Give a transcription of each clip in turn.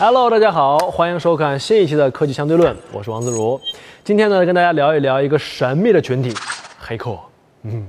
Hello，大家好，欢迎收看新一期的科技相对论，我是王自如。今天呢，跟大家聊一聊一个神秘的群体——黑客。嗯，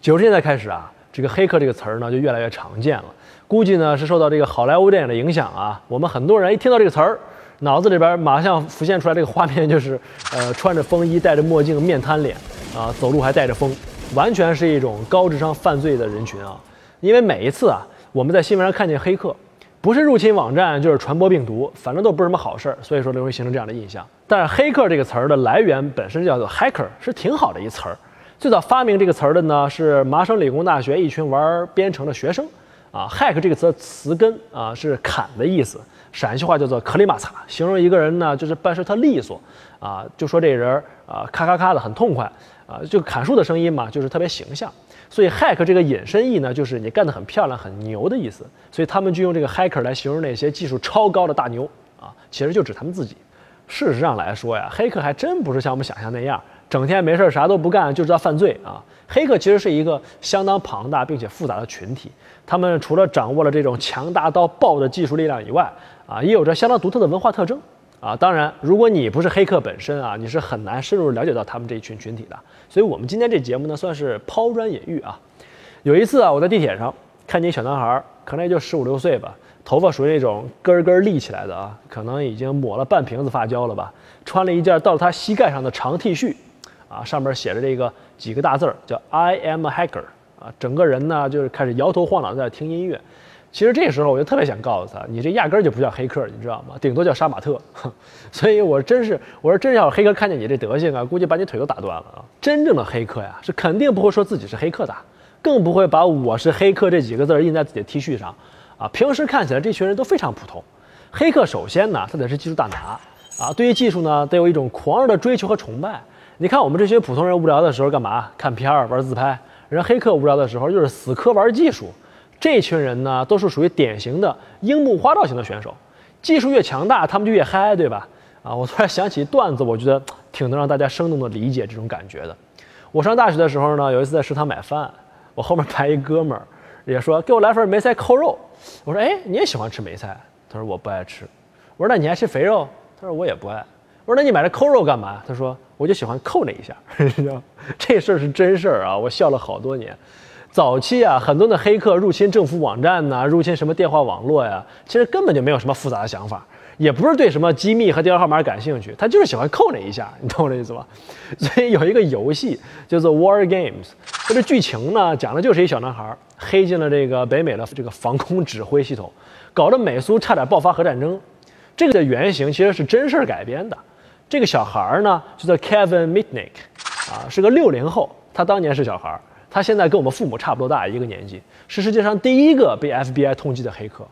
九十年代开始啊，这个黑客这个词儿呢就越来越常见了。估计呢是受到这个好莱坞电影的影响啊，我们很多人一听到这个词儿，脑子里边马上浮现出来这个画面就是，呃，穿着风衣、戴着墨镜、面瘫脸啊，走路还带着风，完全是一种高智商犯罪的人群啊。因为每一次啊，我们在新闻上看见黑客。不是入侵网站，就是传播病毒，反正都不是什么好事儿，所以说容易形成这样的印象。但是黑客这个词儿的来源本身叫做 hacker，是挺好的一词儿。最早发明这个词儿的呢是麻省理工大学一群玩编程的学生。啊，hack 这个词的词根啊是砍的意思，陕西话叫做“克里马擦”，形容一个人呢就是办事特利索，啊，就说这人啊咔咔咔的很痛快，啊，就砍树的声音嘛，就是特别形象。所以，hack 这个引申义呢，就是你干得很漂亮、很牛的意思。所以他们就用这个 hacker 来形容那些技术超高的大牛啊，其实就指他们自己。事实上来说呀，黑客还真不是像我们想象那样，整天没事儿啥都不干就知道犯罪啊。黑客其实是一个相当庞大并且复杂的群体，他们除了掌握了这种强大到爆的技术力量以外，啊，也有着相当独特的文化特征。啊，当然，如果你不是黑客本身啊，你是很难深入了解到他们这一群群体的。所以，我们今天这节目呢，算是抛砖引玉啊。有一次啊，我在地铁上看见一小男孩，可能也就十五六岁吧，头发属于那种根根立起来的啊，可能已经抹了半瓶子发胶了吧。穿了一件到了他膝盖上的长 T 恤，啊，上面写着这个几个大字儿，叫 I am a hacker。啊，整个人呢就是开始摇头晃脑在听音乐。其实这时候我就特别想告诉他，你这压根儿就不叫黑客，你知道吗？顶多叫杀马特。所以我真是，我说真要黑客看见你这德行啊，估计把你腿都打断了啊！真正的黑客呀，是肯定不会说自己是黑客的，更不会把我是黑客这几个字印在自己的 T 恤上啊。平时看起来这群人都非常普通。黑客首先呢，他得是技术大拿啊，对于技术呢，得有一种狂热的追求和崇拜。你看我们这些普通人无聊的时候干嘛？看片儿、玩自拍。人黑客无聊的时候就是死磕玩技术。这群人呢，都是属于典型的樱木花道型的选手，技术越强大，他们就越嗨，对吧？啊，我突然想起一段子，我觉得挺能让大家生动的理解这种感觉的。我上大学的时候呢，有一次在食堂买饭，我后面排一哥们儿，也说给我来份梅菜扣肉。我说，哎，你也喜欢吃梅菜？他说我不爱吃。我说那你爱吃肥肉？他说我也不爱。我说那你买这扣肉干嘛？他说我就喜欢扣那一下。这事儿是真事儿啊，我笑了好多年。早期啊，很多的黑客入侵政府网站呐，入侵什么电话网络呀，其实根本就没有什么复杂的想法，也不是对什么机密和电话号码感兴趣，他就是喜欢扣那一下，你懂我这意思吧？所以有一个游戏叫做 War Games，它的剧情呢，讲的就是一小男孩黑进了这个北美的这个防空指挥系统，搞得美苏差点爆发核战争。这个的原型其实是真事儿改编的。这个小孩呢，就叫 Kevin Mitnick，啊，是个六零后，他当年是小孩儿。他现在跟我们父母差不多大，一个年纪，是世界上第一个被 FBI 通缉的黑客。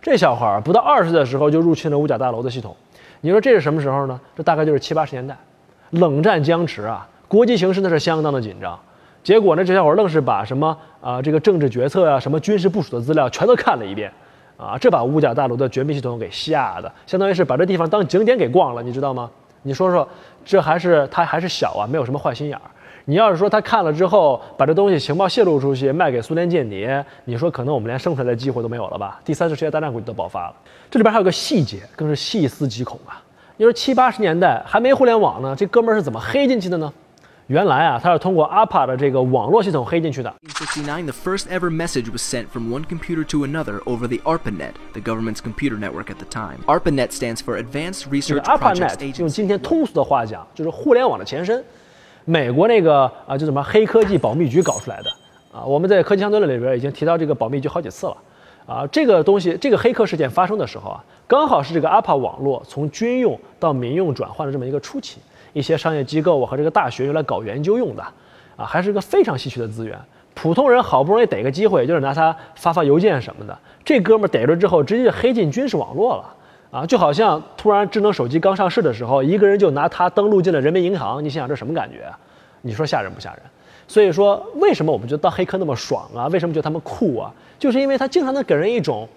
这小孩儿不到二十岁的时候就入侵了五角大楼的系统。你说这是什么时候呢？这大概就是七八十年代，冷战僵持啊，国际形势那是相当的紧张。结果呢，这小伙愣是把什么啊这个政治决策啊、什么军事部署的资料全都看了一遍，啊，这把五角大楼的绝密系统给吓的，相当于是把这地方当景点给逛了，你知道吗？你说说，这还是他还是小啊，没有什么坏心眼儿。你要是说他看了之后把这东西情报泄露出去卖给苏联间谍，你说可能我们连生存的机会都没有了吧？第三次世界大战估计都爆发了。这里边还有个细节，更是细思极恐啊！你说七八十年代还没互联网呢，这哥们儿是怎么黑进去的呢？原来啊，他是通过 ARPA 的这个网络系统黑进去的。In 69, the first ever message was sent from one computer to another over the ARPANET, the government's computer network at the time. ARPANET stands for Advanced Research Projects Agency. 用今天通俗的话讲，就是互联网的前身。美国那个啊，就什么黑科技保密局搞出来的啊，我们在科技相对论里边已经提到这个保密局好几次了啊。这个东西，这个黑客事件发生的时候啊，刚好是这个 ARPA 网络从军用到民用转换的这么一个初期，一些商业机构和这个大学用来搞研究用的啊，还是一个非常稀缺的资源。普通人好不容易逮个机会，就是拿它发发邮件什么的，这哥们逮着之后，直接就黑进军事网络了。啊，就好像突然智能手机刚上市的时候，一个人就拿它登录进了人民银行，你想想这什么感觉？你说吓人不吓人？所以说，为什么我们觉得当黑客那么爽啊？为什么觉得他们酷啊？就是因为他经常能给人一种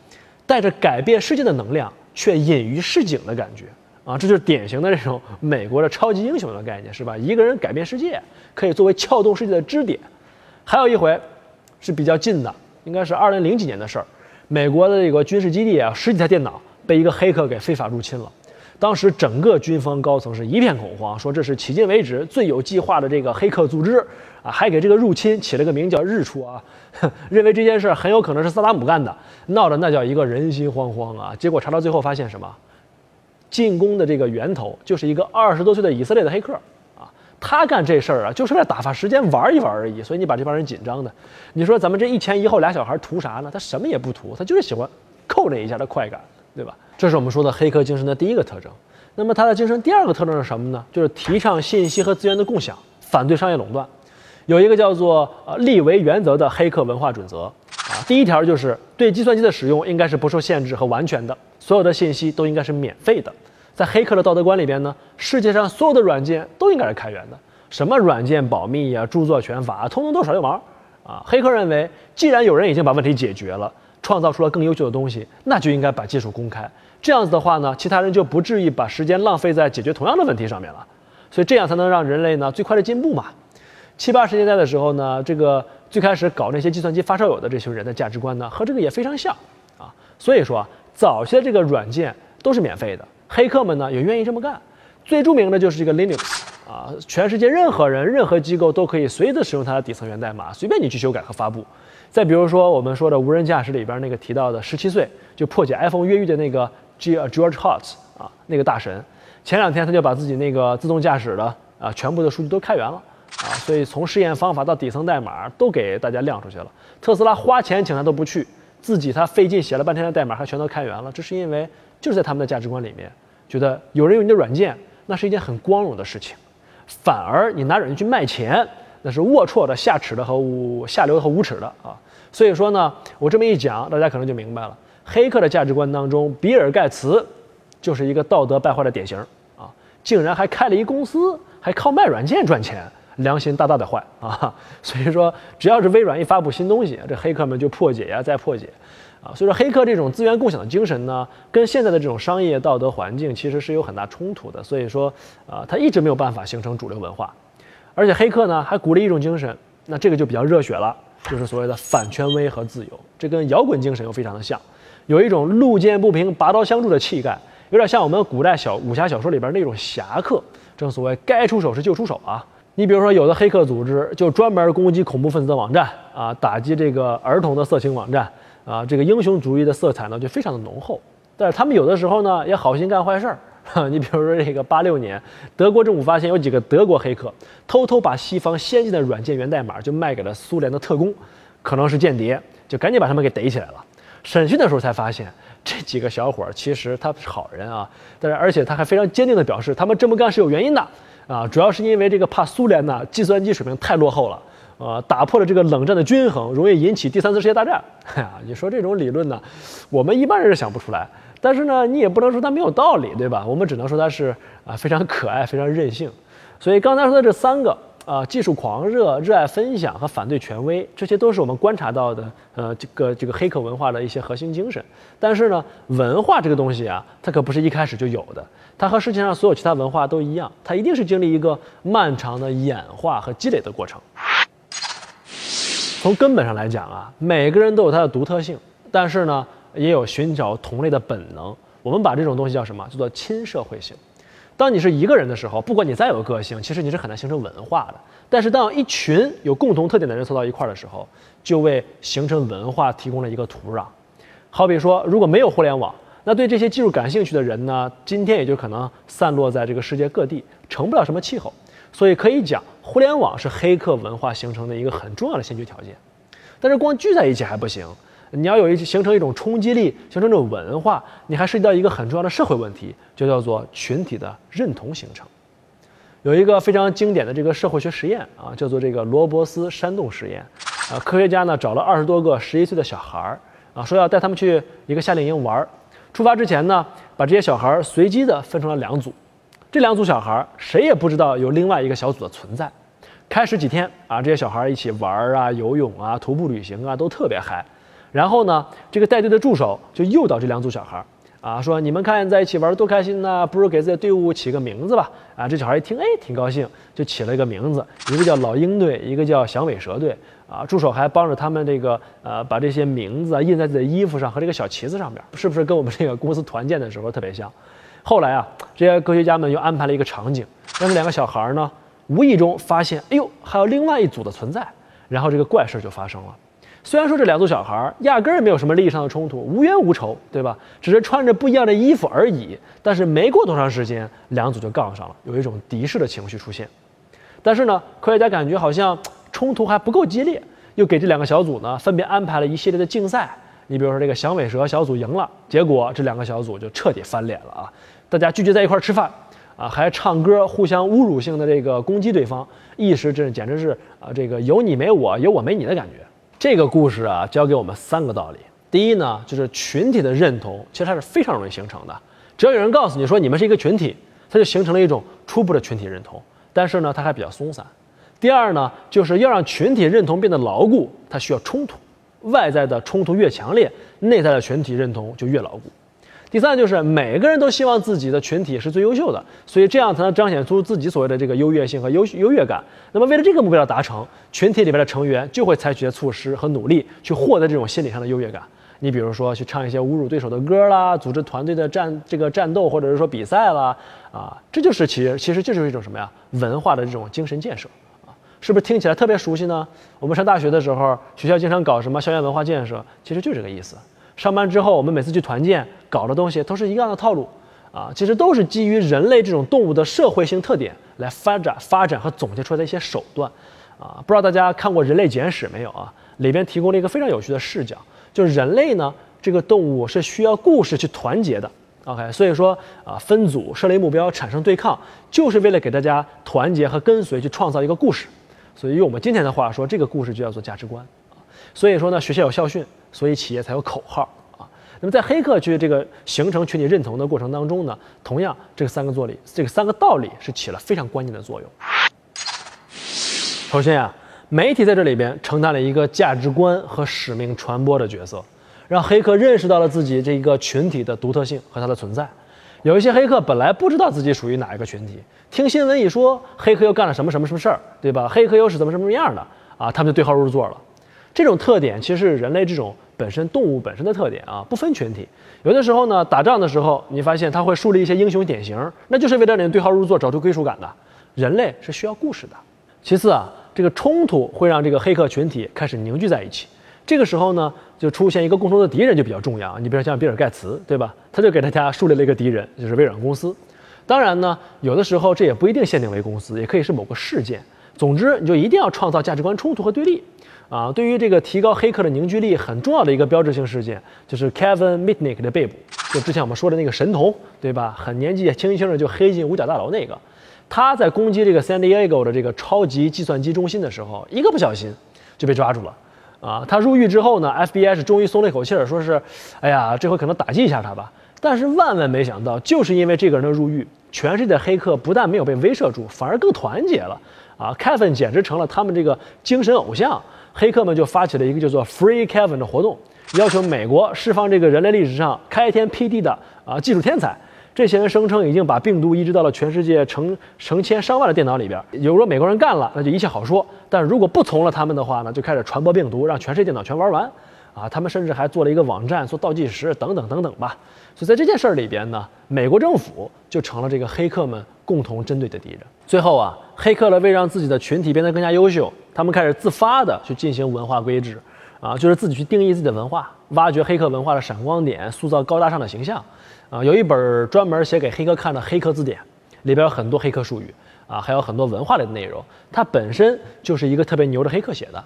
带着改变世界的能量，却隐于市井的感觉啊！这就是典型的这种美国的超级英雄的概念，是吧？一个人改变世界，可以作为撬动世界的支点。还有一回是比较近的，应该是二零零几年的事儿，美国的这个军事基地啊，十几台电脑。被一个黑客给非法入侵了。当时整个军方高层是一片恐慌，说这是迄今为止最有计划的这个黑客组织啊，还给这个入侵起了个名叫“日出”啊，认为这件事很有可能是萨达姆干的，闹得那叫一个人心惶惶啊。结果查到最后发现什么？进攻的这个源头就是一个二十多岁的以色列的黑客啊，他干这事儿啊，就是为了打发时间玩一玩而已。所以你把这帮人紧张的，你说咱们这一前一后俩小孩图啥呢？他什么也不图，他就是喜欢扣那一下的快感，对吧？这是我们说的黑客精神的第一个特征。那么它的精神第二个特征是什么呢？就是提倡信息和资源的共享，反对商业垄断。有一个叫做呃利维原则的黑客文化准则啊，第一条就是对计算机的使用应该是不受限制和完全的，所有的信息都应该是免费的。在黑客的道德观里边呢，世界上所有的软件都应该是开源的，什么软件保密呀、著作权法啊，通通都是耍流氓啊！黑客认为，既然有人已经把问题解决了，创造出了更优秀的东西，那就应该把技术公开。这样子的话呢，其他人就不至于把时间浪费在解决同样的问题上面了，所以这样才能让人类呢最快的进步嘛。七八十年代的时候呢，这个最开始搞那些计算机发烧友的这群人的价值观呢，和这个也非常像啊。所以说，早期的这个软件都是免费的，黑客们呢也愿意这么干。最著名的就是这个 Linux 啊，全世界任何人、任何机构都可以随时使用它的底层源代码，随便你去修改和发布。再比如说我们说的无人驾驶里边那个提到的十七岁就破解 iPhone 越狱的那个。George Hotz 啊，那个大神，前两天他就把自己那个自动驾驶的啊全部的数据都开源了啊，所以从试验方法到底层代码都给大家亮出去了。特斯拉花钱请他都不去，自己他费劲写了半天的代码还全都开源了，这是因为就是在他们的价值观里面，觉得有人用你的软件那是一件很光荣的事情，反而你拿软件去卖钱，那是龌龊的、下耻的和无下流的和无耻的啊。所以说呢，我这么一讲，大家可能就明白了。黑客的价值观当中，比尔盖茨就是一个道德败坏的典型啊！竟然还开了一公司，还靠卖软件赚钱，良心大大的坏啊！所以说，只要是微软一发布新东西，这黑客们就破解呀，再破解啊！所以说，黑客这种资源共享的精神呢，跟现在的这种商业道德环境其实是有很大冲突的。所以说，啊，它一直没有办法形成主流文化。而且，黑客呢还鼓励一种精神，那这个就比较热血了，就是所谓的反权威和自由，这跟摇滚精神又非常的像。有一种路见不平拔刀相助的气概，有点像我们古代小武侠小说里边那种侠客。正所谓该出手时就出手啊！你比如说，有的黑客组织就专门攻击恐怖分子的网站啊，打击这个儿童的色情网站啊，这个英雄主义的色彩呢就非常的浓厚。但是他们有的时候呢也好心干坏事儿。你比如说这个八六年，德国政府发现有几个德国黑客偷偷把西方先进的软件源代码就卖给了苏联的特工，可能是间谍，就赶紧把他们给逮起来了。审讯的时候才发现，这几个小伙其实他是好人啊，但是而且他还非常坚定地表示，他们这么干是有原因的啊，主要是因为这个怕苏联呢计算机水平太落后了，呃，打破了这个冷战的均衡，容易引起第三次世界大战。哎呀，你说这种理论呢，我们一般人是想不出来，但是呢，你也不能说它没有道理，对吧？我们只能说它是啊非常可爱，非常任性。所以刚才说的这三个。啊，技术狂热、热爱分享和反对权威，这些都是我们观察到的。呃，这个这个黑客文化的一些核心精神。但是呢，文化这个东西啊，它可不是一开始就有的。它和世界上所有其他文化都一样，它一定是经历一个漫长的演化和积累的过程。从根本上来讲啊，每个人都有他的独特性，但是呢，也有寻找同类的本能。我们把这种东西叫什么？叫做亲社会性。当你是一个人的时候，不管你再有个性，其实你是很难形成文化的。但是当一群有共同特点的人凑到一块儿的时候，就为形成文化提供了一个土壤。好比说，如果没有互联网，那对这些技术感兴趣的人呢，今天也就可能散落在这个世界各地，成不了什么气候。所以可以讲，互联网是黑客文化形成的一个很重要的先决条件。但是光聚在一起还不行。你要有一形成一种冲击力，形成这种文化，你还涉及到一个很重要的社会问题，就叫做群体的认同形成。有一个非常经典的这个社会学实验啊，叫做这个罗伯斯山洞实验。啊，科学家呢找了二十多个十一岁的小孩儿啊，说要带他们去一个夏令营玩儿。出发之前呢，把这些小孩儿随机的分成了两组，这两组小孩儿谁也不知道有另外一个小组的存在。开始几天啊，这些小孩儿一起玩儿啊、游泳啊、徒步旅行啊，都特别嗨。然后呢，这个带队的助手就诱导这两组小孩儿啊，说：“你们看在一起玩多开心呐，不如给自己的队伍起个名字吧。”啊，这小孩一听，哎，挺高兴，就起了一个名字，一个叫老鹰队，一个叫响尾蛇队。啊，助手还帮着他们这个呃把这些名字啊印在自己的衣服上和这个小旗子上面，是不是跟我们这个公司团建的时候特别像？后来啊，这些科学家们又安排了一个场景，让这两个小孩呢无意中发现，哎呦，还有另外一组的存在，然后这个怪事就发生了。虽然说这两组小孩压根儿没有什么利益上的冲突，无冤无仇，对吧？只是穿着不一样的衣服而已。但是没过多长时间，两组就杠上了，有一种敌视的情绪出现。但是呢，科学家感觉好像冲突还不够激烈，又给这两个小组呢分别安排了一系列的竞赛。你比如说这个响尾蛇小组赢了，结果这两个小组就彻底翻脸了啊！大家聚集在一块儿吃饭，啊，还唱歌，互相侮辱性的这个攻击对方，一时这简直是啊，这个有你没我，有我没你的感觉。这个故事啊，教给我们三个道理。第一呢，就是群体的认同其实它是非常容易形成的。只要有人告诉你说你们是一个群体，它就形成了一种初步的群体认同。但是呢，它还比较松散。第二呢，就是要让群体认同变得牢固，它需要冲突。外在的冲突越强烈，内在的群体认同就越牢固。第三就是每个人都希望自己的群体是最优秀的，所以这样才能彰显出自己所谓的这个优越性和优优越感。那么为了这个目标的达成，群体里边的成员就会采取措施和努力去获得这种心理上的优越感。你比如说去唱一些侮辱对手的歌啦，组织团队的战这个战斗或者是说比赛啦，啊，这就是其实其实就是一种什么呀？文化的这种精神建设，是不是听起来特别熟悉呢？我们上大学的时候，学校经常搞什么校园文化建设，其实就这个意思。上班之后，我们每次去团建搞的东西都是一样的套路啊，其实都是基于人类这种动物的社会性特点来发展、发展和总结出来的一些手段啊。不知道大家看过《人类简史》没有啊？里边提供了一个非常有趣的视角。就是人类呢，这个动物是需要故事去团结的。OK，所以说啊，分组设立目标，产生对抗，就是为了给大家团结和跟随，去创造一个故事。所以用我们今天的话说，这个故事就叫做价值观啊。所以说呢，学校有校训，所以企业才有口号啊。那么在黑客去这个形成群体认同的过程当中呢，同样这个三个座理，这个三个道理是起了非常关键的作用。首先啊。媒体在这里边承担了一个价值观和使命传播的角色，让黑客认识到了自己这一个群体的独特性和它的存在。有一些黑客本来不知道自己属于哪一个群体，听新闻一说黑客又干了什么什么什么事儿，对吧？黑客又是怎么什么样的啊？他们就对号入座了。这种特点其实是人类这种本身动物本身的特点啊，不分群体。有的时候呢，打仗的时候你发现他会树立一些英雄典型，那就是为了让你对号入座，找出归属感的。人类是需要故事的。其次啊。这个冲突会让这个黑客群体开始凝聚在一起，这个时候呢，就出现一个共同的敌人就比较重要。你比如像比尔盖茨，对吧？他就给大家树立了一个敌人，就是微软公司。当然呢，有的时候这也不一定限定为公司，也可以是某个事件。总之，你就一定要创造价值观冲突和对立。啊，对于这个提高黑客的凝聚力很重要的一个标志性事件，就是 Kevin Mitnick 的被捕，就之前我们说的那个神童，对吧？很年纪轻轻的就黑进五角大楼那个。他在攻击这个 San Diego 的这个超级计算机中心的时候，一个不小心就被抓住了，啊，他入狱之后呢，FBI 是终于松了一口气儿，说是，哎呀，这回可能打击一下他吧。但是万万没想到，就是因为这个人的入狱，全世界的黑客不但没有被威慑住，反而更团结了，啊，Kevin 简直成了他们这个精神偶像，黑客们就发起了一个叫做 Free Kevin 的活动，要求美国释放这个人类历史上开天辟地的啊技术天才。这些人声称已经把病毒移植到了全世界成成千上万的电脑里边。如果美国人干了，那就一切好说；但如果不从了他们的话呢，就开始传播病毒，让全世界电脑全玩完。啊，他们甚至还做了一个网站做倒计时，等等等等吧。所以在这件事儿里边呢，美国政府就成了这个黑客们共同针对的敌人。最后啊，黑客呢为让自己的群体变得更加优秀，他们开始自发的去进行文化规制，啊，就是自己去定义自己的文化，挖掘黑客文化的闪光点，塑造高大上的形象。啊，有一本专门写给黑客看的黑客字典，里边有很多黑客术语啊，还有很多文化类的内容。它本身就是一个特别牛的黑客写的。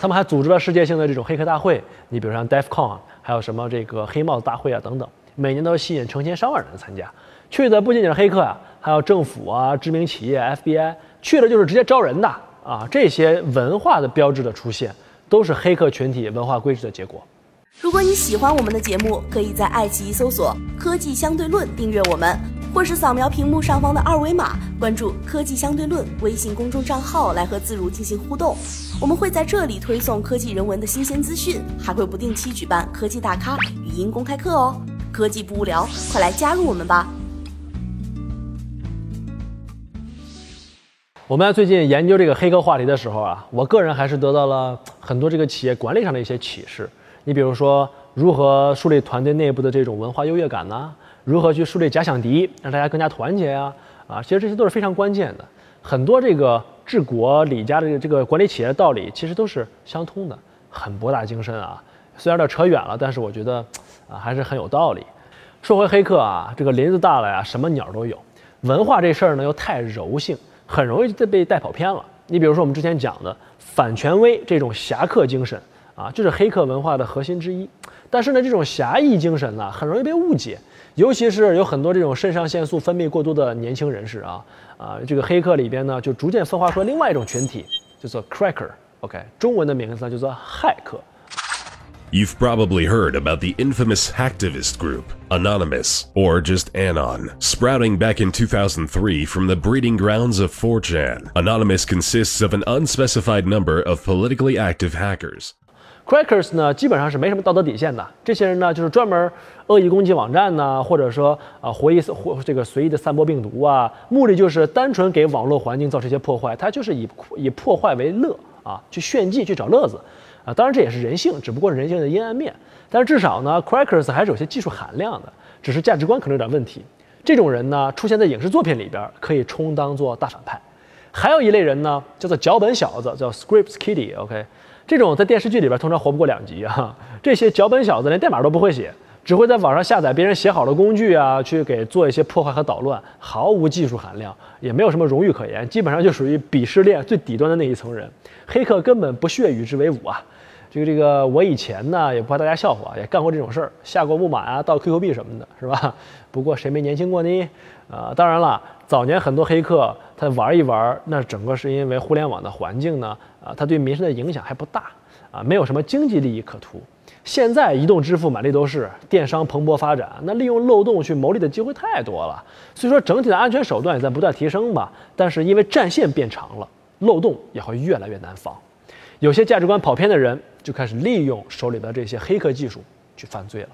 他们还组织了世界性的这种黑客大会，你比如像 DefCon，还有什么这个黑帽子大会啊等等，每年都吸引成千上万人参加。去的不仅仅是黑客啊，还有政府啊、知名企业、FBI，去的就是直接招人的啊。这些文化的标志的出现，都是黑客群体文化规制的结果。如果你喜欢我们的节目，可以在爱奇艺搜索“科技相对论”订阅我们，或是扫描屏幕上方的二维码关注“科技相对论”微信公众账号来和自如进行互动。我们会在这里推送科技人文的新鲜资讯，还会不定期举办科技大咖语音公开课哦。科技不无聊，快来加入我们吧！我们在最近研究这个黑客话题的时候啊，我个人还是得到了很多这个企业管理上的一些启示。你比如说，如何树立团队内部的这种文化优越感呢？如何去树立假想敌，让大家更加团结呀？啊，其实这些都是非常关键的。很多这个治国理家的这个管理企业的道理，其实都是相通的，很博大精深啊。虽然有点扯远了，但是我觉得啊，还是很有道理。说回黑客啊，这个林子大了呀，什么鸟都有。文化这事儿呢，又太柔性。很容易就被带跑偏了。你比如说我们之前讲的反权威这种侠客精神啊，就是黑客文化的核心之一。但是呢，这种侠义精神呢，很容易被误解，尤其是有很多这种肾上腺素分泌过多的年轻人士啊啊，这个黑客里边呢，就逐渐分化出另外一种群体，叫做 cracker。OK，中文的名字呢叫做骇客。You've probably heard about the infamous hacktivist group, Anonymous, or just Anon, sprouting back in 2003 from the breeding grounds of 4chan. Anonymous consists of an unspecified number of politically active hackers. Crackers 呢，基本上是没什么道德底线的。这些人呢，就是专门恶意攻击网站呢，或者说啊，活意或这个随意的散播病毒啊，目的就是单纯给网络环境造成一些破坏。他就是以以破坏为乐啊，去炫技，去找乐子。 啊，当然这也是人性，只不过是人性的阴暗面。但是至少呢，Crackers 还是有些技术含量的，只是价值观可能有点问题。这种人呢，出现在影视作品里边，可以充当做大反派。还有一类人呢，叫做脚本小子，叫 Scripts Kitty。OK，这种在电视剧里边通常活不过两集啊。这些脚本小子连代码都不会写，只会在网上下载别人写好的工具啊，去给做一些破坏和捣乱，毫无技术含量，也没有什么荣誉可言，基本上就属于鄙视链最底端的那一层人。黑客根本不屑与之为伍啊。这个这个，我以前呢也不怕大家笑话，也干过这种事儿，下过木马啊，盗 QQ 币什么的，是吧？不过谁没年轻过呢？啊，当然了，早年很多黑客他玩一玩，那整个是因为互联网的环境呢，啊，他对民生的影响还不大，啊，没有什么经济利益可图。现在移动支付满地都是，电商蓬勃发展，那利用漏洞去牟利的机会太多了。所以说整体的安全手段也在不断提升吧，但是因为战线变长了，漏洞也会越来越难防。有些价值观跑偏的人就开始利用手里的这些黑客技术去犯罪了。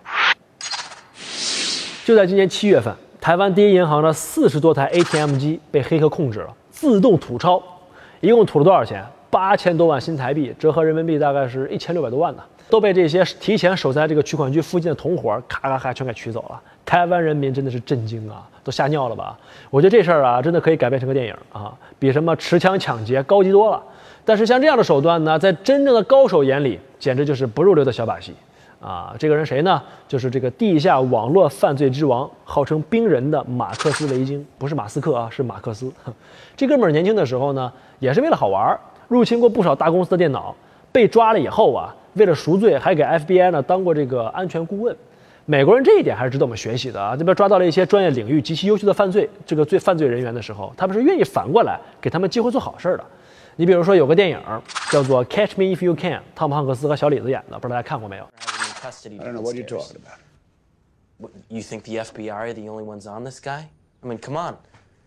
就在今年七月份，台湾第一银行的四十多台 ATM 机被黑客控制了，自动吐钞，一共吐了多少钱？八千多万新台币，折合人民币大概是一千六百多万呢，都被这些提前守在这个取款机附近的同伙咔咔咔全给取走了。台湾人民真的是震惊啊，都吓尿了吧？我觉得这事儿啊，真的可以改编成个电影啊，比什么持枪抢劫高级多了。但是像这样的手段呢，在真正的高手眼里，简直就是不入流的小把戏，啊，这个人谁呢？就是这个地下网络犯罪之王，号称冰人的马克思维京，不是马斯克啊，是马克思。这哥们儿年轻的时候呢，也是为了好玩，入侵过不少大公司的电脑，被抓了以后啊，为了赎罪，还给 FBI 呢当过这个安全顾问。美国人这一点还是值得我们学习的啊！这边抓到了一些专业领域极其优秀的犯罪这个罪犯罪人员的时候，他们是愿意反过来给他们机会做好事儿的。你比如说有个电影叫做《Catch Me If You Can》，汤姆汉克斯和小李子演的，不知道大家看过没有？I don't know what you're talking about. You think the FBI are the only ones on this guy? I mean, come on,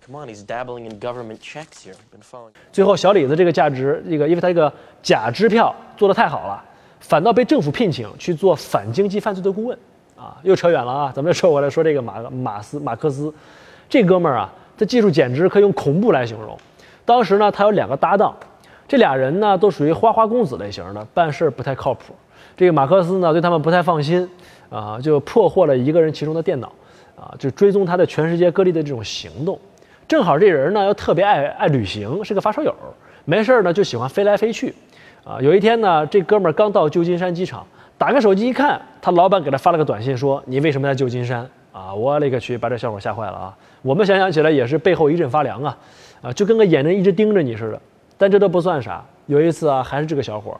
come on, he's dabbling in government checks here. Been following. 最后，小李子这个价值，这个因为他这个假支票做得太好了，反倒被政府聘请去做反经济犯罪的顾问啊！又扯远了啊！咱们说回来，说这个马马斯马克思，这哥们儿啊，这技术简直可以用恐怖来形容。当时呢，他有两个搭档，这俩人呢都属于花花公子类型的，办事不太靠谱。这个马克思呢对他们不太放心，啊，就破获了一个人其中的电脑，啊，就追踪他在全世界各地的这种行动。正好这人呢又特别爱爱旅行，是个发烧友，没事呢就喜欢飞来飞去。啊，有一天呢，这哥们儿刚到旧金山机场，打开手机一看，他老板给他发了个短信，说你为什么在旧金山？啊，我勒个去，把这小伙吓坏了啊！我们想想起来也是背后一阵发凉啊。啊，就跟个眼睛一直盯着你似的，但这都不算啥。有一次啊，还是这个小伙，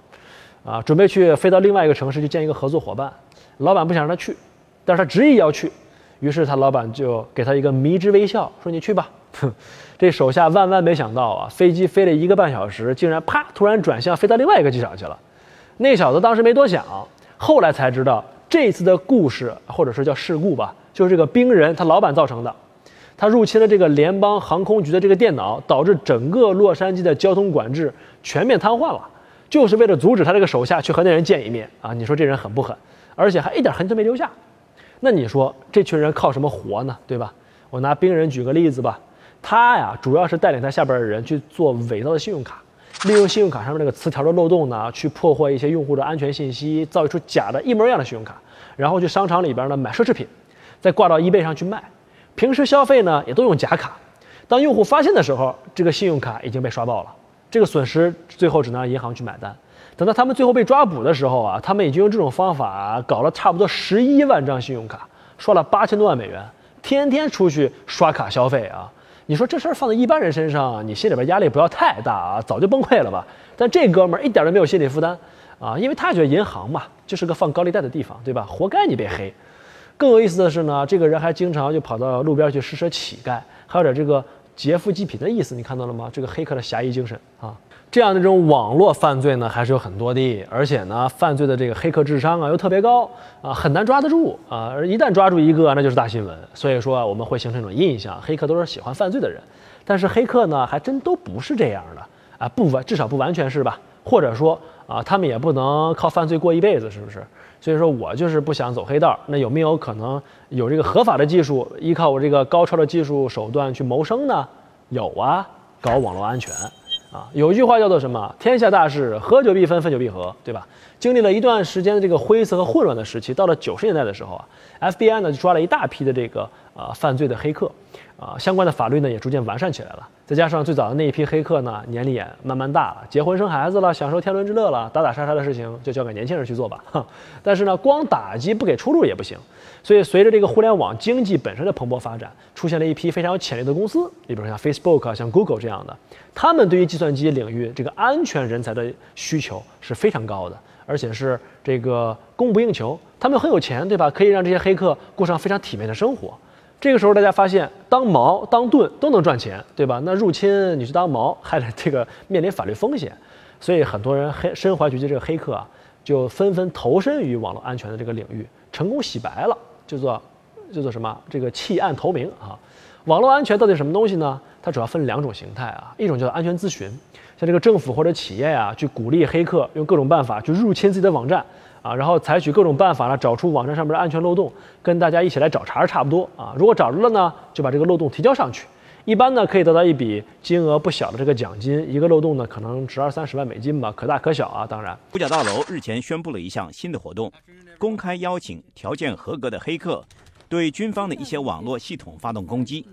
啊，准备去飞到另外一个城市去见一个合作伙伴，老板不想让他去，但是他执意要去，于是他老板就给他一个迷之微笑，说你去吧。哼，这手下万万没想到啊，飞机飞了一个半小时，竟然啪突然转向飞到另外一个机场去了。那小子当时没多想，后来才知道这次的故事或者说叫事故吧，就是这个冰人他老板造成的。他入侵了这个联邦航空局的这个电脑，导致整个洛杉矶的交通管制全面瘫痪了，就是为了阻止他这个手下去和那人见一面啊！你说这人狠不狠？而且还一点痕迹都没留下。那你说这群人靠什么活呢？对吧？我拿冰人举个例子吧，他呀，主要是带领他下边的人去做伪造的信用卡，利用信用卡上面那个词条的漏洞呢，去破获一些用户的安全信息，造出假的一模一样的信用卡，然后去商场里边呢买奢侈品，再挂到 eBay 上去卖。平时消费呢，也都用假卡。当用户发现的时候，这个信用卡已经被刷爆了，这个损失最后只能让银行去买单。等到他们最后被抓捕的时候啊，他们已经用这种方法搞了差不多十一万张信用卡，刷了八千多万美元，天天出去刷卡消费啊。你说这事儿放在一般人身上，你心里边压力不要太大啊，早就崩溃了吧？但这哥们儿一点都没有心理负担啊，因为他觉得银行嘛就是个放高利贷的地方，对吧？活该你被黑。更有意思的是呢，这个人还经常就跑到路边去施舍乞丐，还有点这个劫富济贫的意思，你看到了吗？这个黑客的侠义精神啊。这样的这种网络犯罪呢，还是有很多的，而且呢，犯罪的这个黑客智商啊又特别高啊，很难抓得住啊。而一旦抓住一个，那就是大新闻。所以说，我们会形成一种印象，黑客都是喜欢犯罪的人。但是黑客呢，还真都不是这样的啊，不完，至少不完全是吧？或者说啊，他们也不能靠犯罪过一辈子，是不是？所以说我就是不想走黑道。那有没有可能有这个合法的技术，依靠我这个高超的技术手段去谋生呢？有啊，搞网络安全。啊，有一句话叫做什么？天下大事，合久必分，分久必合，对吧？经历了一段时间的这个灰色和混乱的时期，到了九十年代的时候啊，FBI 呢就抓了一大批的这个呃犯罪的黑客。啊，相关的法律呢也逐渐完善起来了。再加上最早的那一批黑客呢，年龄也慢慢大了，结婚生孩子了，享受天伦之乐了，打打杀杀的事情就交给年轻人去做吧。但是呢，光打击不给出路也不行。所以随着这个互联网经济本身的蓬勃发展，出现了一批非常有潜力的公司，你比如像 Facebook、啊像 Google 这样的，他们对于计算机领域这个安全人才的需求是非常高的，而且是这个供不应求。他们很有钱，对吧？可以让这些黑客过上非常体面的生活。这个时候，大家发现当矛当盾都能赚钱，对吧？那入侵你去当矛，还得这个面临法律风险，所以很多人黑身怀绝技这个黑客啊，就纷纷投身于网络安全的这个领域，成功洗白了，叫做叫做什么？这个弃暗投明啊！网络安全到底什么东西呢？它主要分两种形态啊，一种叫做安全咨询，像这个政府或者企业啊，去鼓励黑客用各种办法去入侵自己的网站。啊，然后采取各种办法呢，找出网站上面的安全漏洞，跟大家一起来找茬差不多啊。如果找着了呢，就把这个漏洞提交上去，一般呢可以得到一笔金额不小的这个奖金。一个漏洞呢可能值二三十万美金吧，可大可小啊。当然，五角大楼日前宣布了一项新的活动，公开邀请条件合格的黑客对军方的一些网络系统发动攻击。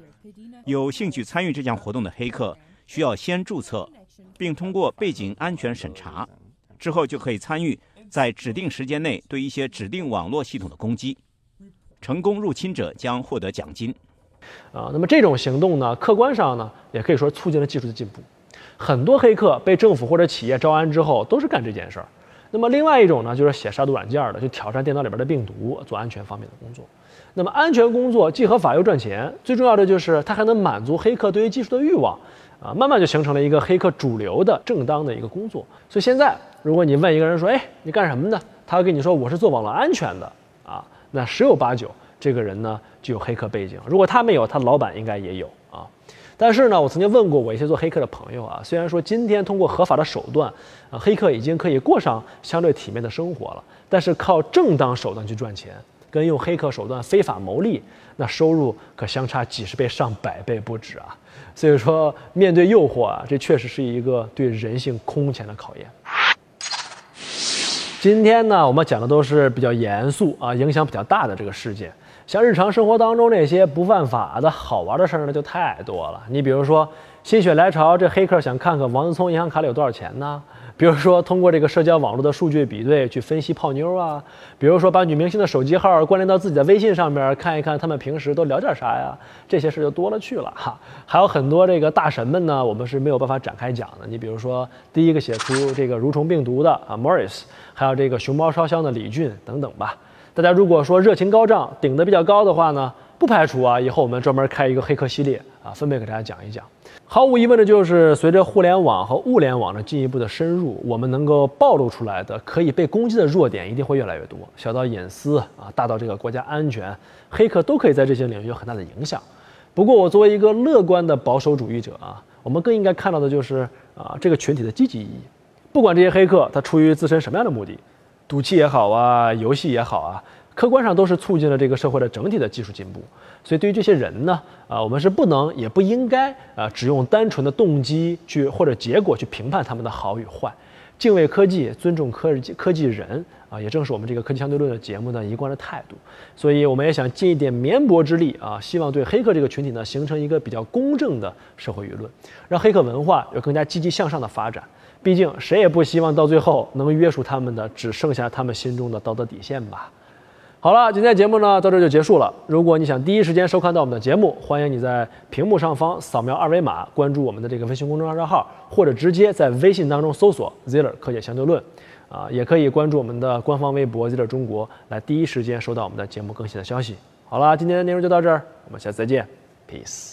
有兴趣参与这项活动的黑客需要先注册，并通过背景安全审查，之后就可以参与。在指定时间内对一些指定网络系统的攻击，成功入侵者将获得奖金。啊，那么这种行动呢，客观上呢，也可以说促进了技术的进步。很多黑客被政府或者企业招安之后，都是干这件事儿。那么另外一种呢，就是写杀毒软件的，就挑战电脑里边的病毒，做安全方面的工作。那么安全工作既合法又赚钱，最重要的就是它还能满足黑客对于技术的欲望。啊，慢慢就形成了一个黑客主流的正当的一个工作。所以现在，如果你问一个人说：“哎，你干什么的？”他会跟你说：“我是做网络安全的。”啊，那十有八九这个人呢就有黑客背景。如果他没有，他老板应该也有啊。但是呢，我曾经问过我一些做黑客的朋友啊，虽然说今天通过合法的手段，啊，黑客已经可以过上相对体面的生活了，但是靠正当手段去赚钱，跟用黑客手段非法牟利，那收入可相差几十倍、上百倍不止啊。所以说，面对诱惑啊，这确实是一个对人性空前的考验。今天呢，我们讲的都是比较严肃啊，影响比较大的这个事件。像日常生活当中那些不犯法的好玩的事儿呢，就太多了。你比如说，心血来潮，这黑客想看看王思聪银行卡里有多少钱呢？比如说，通过这个社交网络的数据比对去分析泡妞啊；比如说，把女明星的手机号关联到自己的微信上面，看一看他们平时都聊点啥呀。这些事就多了去了哈。还有很多这个大神们呢，我们是没有办法展开讲的。你比如说，第一个写出这个蠕虫病毒的啊，Morris，还有这个熊猫烧香的李俊等等吧。大家如果说热情高涨，顶得比较高的话呢，不排除啊，以后我们专门开一个黑客系列啊，分别给大家讲一讲。毫无疑问的就是，随着互联网和物联网的进一步的深入，我们能够暴露出来的可以被攻击的弱点一定会越来越多。小到隐私啊，大到这个国家安全，黑客都可以在这些领域有很大的影响。不过，我作为一个乐观的保守主义者啊，我们更应该看到的就是啊，这个群体的积极意义。不管这些黑客他出于自身什么样的目的，赌气也好啊，游戏也好啊，客观上都是促进了这个社会的整体的技术进步。所以对于这些人呢，啊，我们是不能也不应该啊，只用单纯的动机去或者结果去评判他们的好与坏。敬畏科技，尊重科技科技人啊，也正是我们这个科技相对论的节目的一贯的态度。所以我们也想尽一点绵薄之力啊，希望对黑客这个群体呢，形成一个比较公正的社会舆论，让黑客文化有更加积极向上的发展。毕竟谁也不希望到最后能约束他们的只剩下他们心中的道德底线吧。好了，今天的节目呢到这就结束了。如果你想第一时间收看到我们的节目，欢迎你在屏幕上方扫描二维码，关注我们的这个微信公众账号，或者直接在微信当中搜索 Ziller 科学相对论，啊，也可以关注我们的官方微博 Ziller 中国，来第一时间收到我们的节目更新的消息。好了，今天的内容就到这儿，我们下次再见，Peace。